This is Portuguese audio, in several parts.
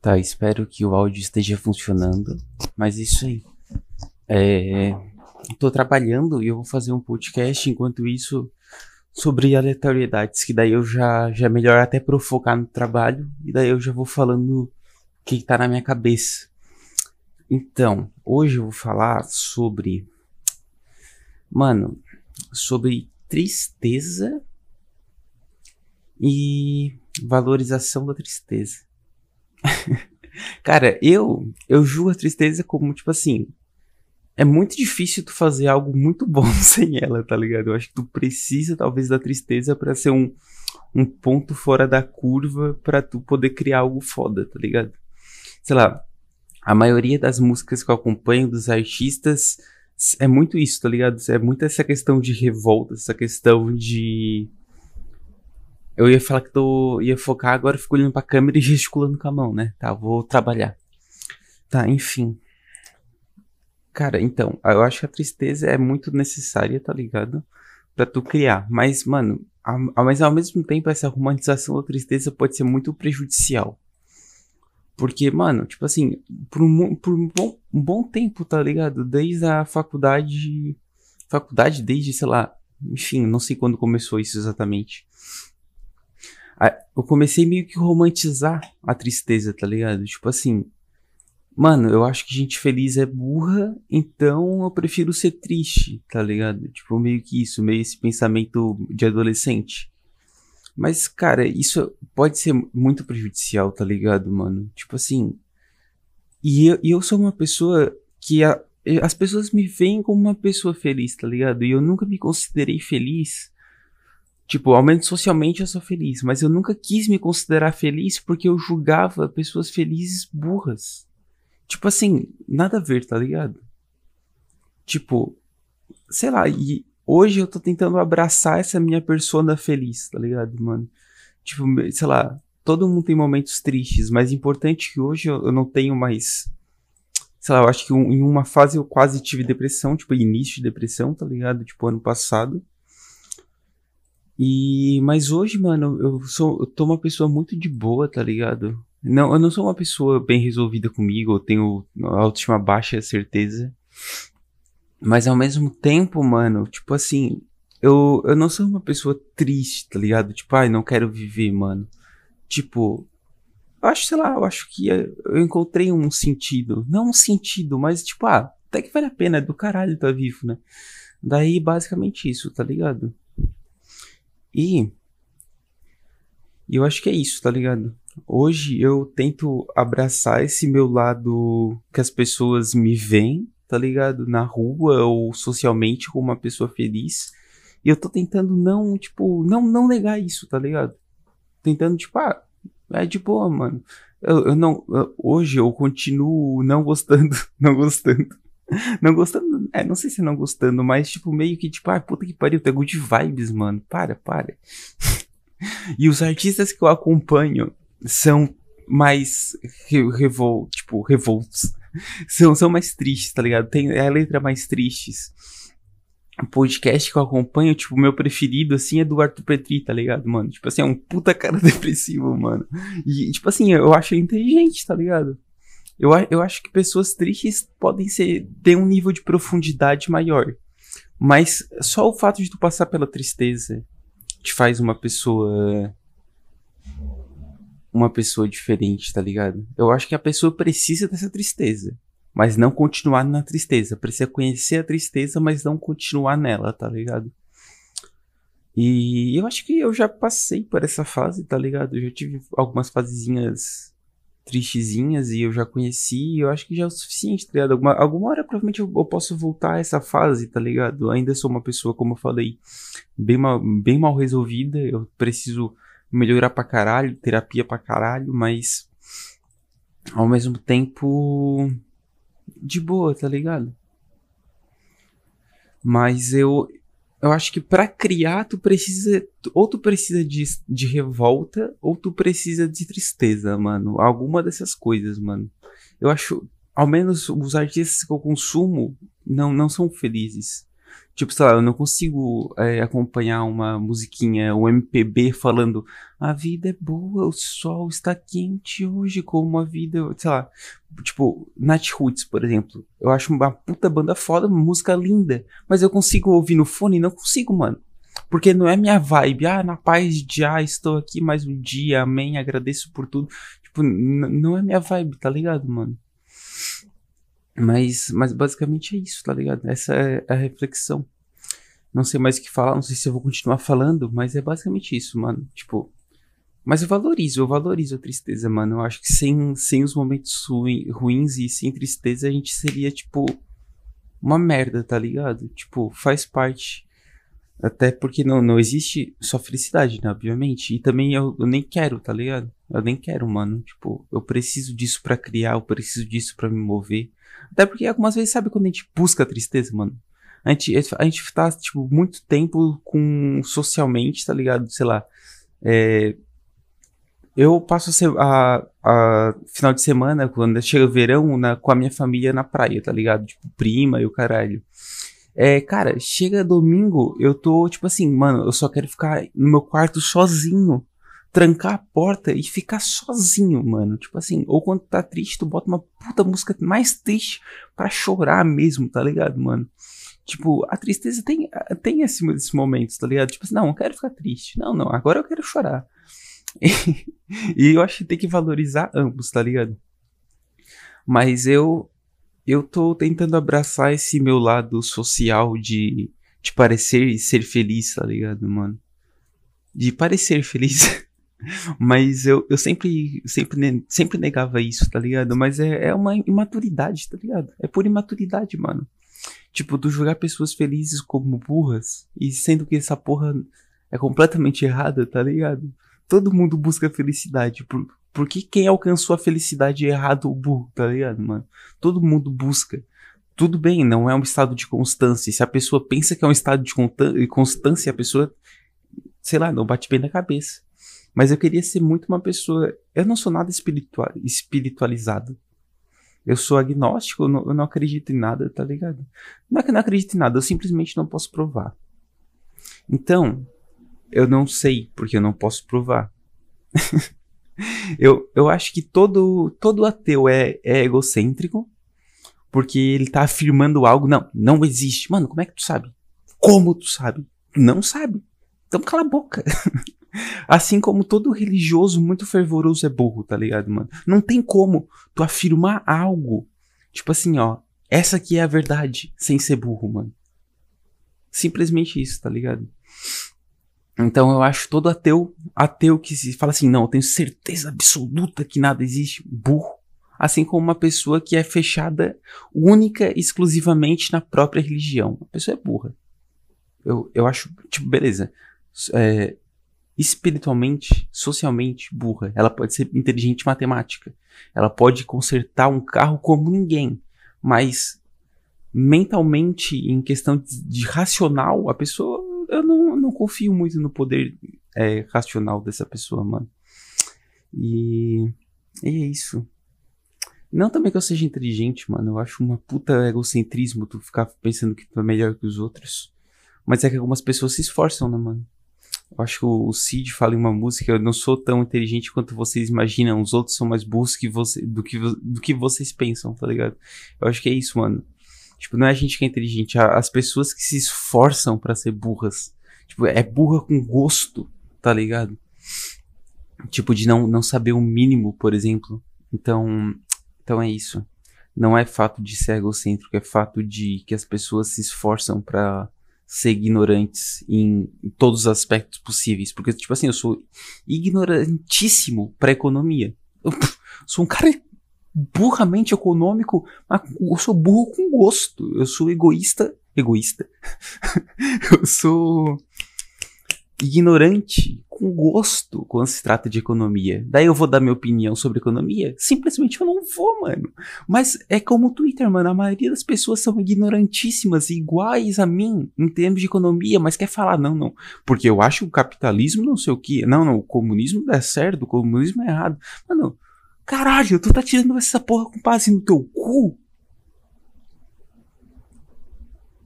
Tá, espero que o áudio esteja funcionando. Mas isso aí. É, tô trabalhando e eu vou fazer um podcast enquanto isso sobre aleatoriedades, que daí eu já, já é melhor até eu focar no trabalho, e daí eu já vou falando o que tá na minha cabeça. Então, hoje eu vou falar sobre. Mano, sobre tristeza e valorização da tristeza. Cara, eu eu julgo a tristeza como tipo assim, é muito difícil tu fazer algo muito bom sem ela, tá ligado? Eu acho que tu precisa talvez da tristeza para ser um um ponto fora da curva para tu poder criar algo foda, tá ligado? Sei lá, a maioria das músicas que eu acompanho dos artistas é muito isso, tá ligado? É muito essa questão de revolta, essa questão de eu ia falar que tô, ia focar, agora fico olhando pra câmera e gesticulando com a mão, né? Tá, vou trabalhar. Tá, enfim. Cara, então, eu acho que a tristeza é muito necessária, tá ligado? Pra tu criar. Mas, mano, a, mas ao mesmo tempo, essa romantização da tristeza pode ser muito prejudicial. Porque, mano, tipo assim, por um, por um, bom, um bom tempo, tá ligado? Desde a faculdade. Faculdade, desde, sei lá. Enfim, não sei quando começou isso exatamente eu comecei meio que romantizar a tristeza, tá ligado? Tipo assim, mano, eu acho que gente feliz é burra, então eu prefiro ser triste, tá ligado? Tipo, meio que isso, meio esse pensamento de adolescente. Mas, cara, isso pode ser muito prejudicial, tá ligado, mano? Tipo assim. E eu, e eu sou uma pessoa que a, as pessoas me veem como uma pessoa feliz, tá ligado? E eu nunca me considerei feliz Tipo, ao menos socialmente eu sou feliz, mas eu nunca quis me considerar feliz porque eu julgava pessoas felizes burras. Tipo assim, nada a ver, tá ligado? Tipo, sei lá, e hoje eu tô tentando abraçar essa minha persona feliz, tá ligado, mano? Tipo, sei lá, todo mundo tem momentos tristes, mas importante que hoje eu, eu não tenho mais. Sei lá, eu acho que um, em uma fase eu quase tive depressão, tipo, início de depressão, tá ligado? Tipo, ano passado. E mas hoje, mano, eu sou eu tô uma pessoa muito de boa, tá ligado? Não, eu não sou uma pessoa bem resolvida comigo, eu tenho autoestima baixa, certeza. Mas ao mesmo tempo, mano, tipo assim, eu, eu não sou uma pessoa triste, tá ligado? Tipo, ai, não quero viver, mano. Tipo, eu acho, sei lá, eu acho que eu encontrei um sentido. Não um sentido, mas tipo, ah, até que vale a pena, é do caralho tá vivo, né? Daí, basicamente isso, tá ligado? E eu acho que é isso, tá ligado? Hoje eu tento abraçar esse meu lado que as pessoas me veem, tá ligado? Na rua ou socialmente como uma pessoa feliz. E eu tô tentando não, tipo, não, não negar isso, tá ligado? Tentando, tipo, ah, é de boa, mano. Eu, eu não. Eu, hoje eu continuo não gostando, não gostando não gostando, é, não sei se não gostando, mas tipo, meio que tipo, ah, puta que pariu, tem good vibes, mano. Para, para. e os artistas que eu acompanho são mais revol, tipo, revoltos. São, são mais tristes, tá ligado? Tem é a letra mais tristes. O podcast que eu acompanho, tipo, meu preferido, assim, é do Arthur Petri, tá ligado, mano? Tipo assim, é um puta cara depressivo, mano. E, tipo assim, eu acho inteligente, tá ligado? Eu, eu acho que pessoas tristes podem ser ter um nível de profundidade maior. Mas só o fato de tu passar pela tristeza te faz uma pessoa. Uma pessoa diferente, tá ligado? Eu acho que a pessoa precisa dessa tristeza. Mas não continuar na tristeza. Precisa conhecer a tristeza, mas não continuar nela, tá ligado? E eu acho que eu já passei por essa fase, tá ligado? Eu já tive algumas fasezinhas tristezinhas e eu já conheci, eu acho que já é o suficiente, tá ligado? Alguma, alguma hora provavelmente eu, eu, posso voltar a essa fase, tá ligado? Eu ainda sou uma pessoa, como eu falei, bem mal, bem mal resolvida, eu preciso melhorar pra caralho, terapia pra caralho, mas ao mesmo tempo de boa, tá ligado? Mas eu, eu acho que para criar tu precisa ou tu precisa de, de revolta ou tu precisa de tristeza, mano. Alguma dessas coisas, mano. Eu acho, ao menos os artistas que eu consumo não não são felizes. Tipo, sei lá, eu não consigo é, acompanhar uma musiquinha, um MPB falando a vida é boa, o sol está quente hoje, como a vida, sei lá. Tipo, Nat Roots, por exemplo. Eu acho uma puta banda foda, música linda. Mas eu consigo ouvir no fone? Não consigo, mano. Porque não é minha vibe. Ah, na paz de ah, estou aqui mais um dia, amém, agradeço por tudo. Tipo, não é minha vibe, tá ligado, mano? Mas, mas basicamente é isso, tá ligado? Essa é a reflexão. Não sei mais o que falar, não sei se eu vou continuar falando, mas é basicamente isso, mano. Tipo, mas eu valorizo, eu valorizo a tristeza, mano. Eu acho que sem, sem os momentos ruim, ruins e sem tristeza a gente seria, tipo, uma merda, tá ligado? Tipo, faz parte. Até porque não, não existe só felicidade, né? Obviamente. E também eu, eu nem quero, tá ligado? Eu nem quero, mano. Tipo, eu preciso disso para criar, eu preciso disso para me mover. Até porque algumas vezes, sabe quando a gente busca a tristeza, mano? A gente, a gente tá, tipo, muito tempo com socialmente, tá ligado? Sei lá. É, eu passo a, a, final de semana, quando chega o verão, na, com a minha família na praia, tá ligado? Tipo, prima e o caralho. É, cara, chega domingo, eu tô, tipo assim, mano, eu só quero ficar no meu quarto sozinho trancar a porta e ficar sozinho, mano. Tipo assim, ou quando tá triste, tu bota uma puta música mais triste para chorar mesmo, tá ligado, mano? Tipo, a tristeza tem, tem esse, esses momentos, tá ligado? Tipo assim, não, eu quero ficar triste. Não, não, agora eu quero chorar. E, e eu acho que tem que valorizar ambos, tá ligado? Mas eu eu tô tentando abraçar esse meu lado social de, de parecer ser feliz, tá ligado, mano? De parecer feliz. Mas eu, eu sempre, sempre, sempre negava isso, tá ligado? Mas é, é uma imaturidade, tá ligado? É por imaturidade, mano. Tipo, tu julgar pessoas felizes como burras, e sendo que essa porra é completamente errada, tá ligado? Todo mundo busca felicidade. Por, porque quem alcançou a felicidade errado o burro, tá ligado, mano? Todo mundo busca. Tudo bem, não é um estado de constância. Se a pessoa pensa que é um estado de constância, a pessoa, sei lá, não bate bem na cabeça. Mas eu queria ser muito uma pessoa. Eu não sou nada espiritual, espiritualizado. Eu sou agnóstico, eu não, eu não acredito em nada, tá ligado? Não é que eu não acredito em nada, eu simplesmente não posso provar. Então, eu não sei, porque eu não posso provar. eu, eu acho que todo, todo ateu é, é egocêntrico, porque ele tá afirmando algo. Não, não existe. Mano, como é que tu sabe? Como tu sabe? Não sabe. Então cala a boca. Assim como todo religioso muito fervoroso é burro, tá ligado, mano? Não tem como tu afirmar algo, tipo assim, ó, essa aqui é a verdade, sem ser burro, mano. Simplesmente isso, tá ligado? Então eu acho todo ateu, ateu que se fala assim, não, eu tenho certeza absoluta que nada existe, burro. Assim como uma pessoa que é fechada única exclusivamente na própria religião. A pessoa é burra. Eu, eu acho, tipo, beleza. É, espiritualmente, socialmente burra. Ela pode ser inteligente em matemática. Ela pode consertar um carro como ninguém. Mas mentalmente, em questão de, de racional, a pessoa. Eu não, não confio muito no poder é, racional dessa pessoa, mano. E, e é isso. Não também que eu seja inteligente, mano. Eu acho uma puta egocentrismo tu ficar pensando que tu é melhor que os outros. Mas é que algumas pessoas se esforçam, né, mano? Eu acho que o Cid fala em uma música, eu não sou tão inteligente quanto vocês imaginam, os outros são mais burros que você, do, que, do que vocês pensam, tá ligado? Eu acho que é isso, mano. Tipo, não é a gente que é inteligente, as pessoas que se esforçam para ser burras. Tipo, é burra com gosto, tá ligado? Tipo, de não, não saber o mínimo, por exemplo. Então, então é isso. Não é fato de ser egocêntrico, é fato de que as pessoas se esforçam para ser ignorantes em, em, todos os aspectos possíveis. Porque, tipo assim, eu sou ignorantíssimo pra economia. Eu sou um cara burramente econômico, mas eu sou burro com gosto. Eu sou egoísta. Egoísta. eu sou ignorante com gosto quando se trata de economia. Daí eu vou dar minha opinião sobre economia? Simplesmente eu não vou, mano. Mas é como o Twitter, mano. A maioria das pessoas são ignorantíssimas, iguais a mim em termos de economia, mas quer falar, não, não. Porque eu acho o capitalismo não sei o que. Não, não, o comunismo é certo, o comunismo é errado. Mano, caralho, tu tá tirando essa porra com base no teu cu?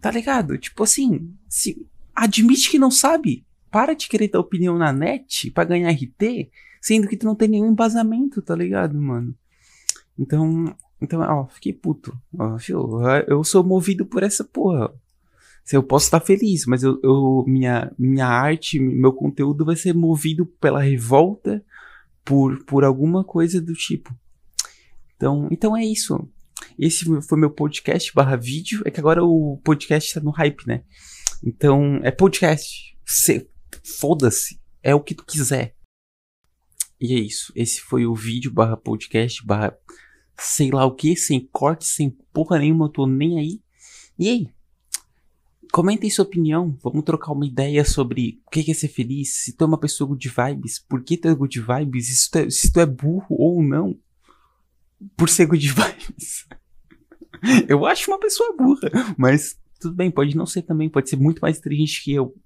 Tá ligado? Tipo assim, se admite que não sabe. Para de querer dar opinião na net para ganhar RT, sendo que tu não tem nenhum embasamento, tá ligado, mano? Então, então, ó, fiquei puto. Ó, eu sou movido por essa porra. Eu posso estar feliz, mas eu, eu, minha, minha arte, meu conteúdo vai ser movido pela revolta, por, por alguma coisa do tipo. Então, então é isso. Esse foi meu podcast barra vídeo. É que agora o podcast tá no hype, né? Então, é podcast. Foda-se. É o que tu quiser. E é isso. Esse foi o vídeo barra podcast barra sei lá o que, sem corte, sem porra nenhuma, eu tô nem aí. E aí? Comentem sua opinião, vamos trocar uma ideia sobre o que é ser feliz, se tu é uma pessoa good vibes, por que tu é good vibes, se tu é, se tu é burro ou não por ser good vibes. eu acho uma pessoa burra, mas tudo bem, pode não ser também, pode ser muito mais inteligente que eu,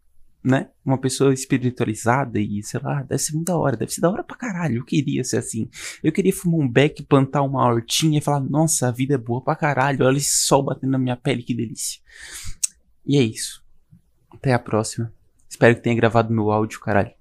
né? Uma pessoa espiritualizada e, sei lá, deve ser muito da hora, deve ser da hora pra caralho. Eu queria ser assim. Eu queria fumar um beck, plantar uma hortinha e falar, nossa, a vida é boa pra caralho, olha esse sol batendo na minha pele, que delícia. E é isso. Até a próxima. Espero que tenha gravado meu áudio, caralho.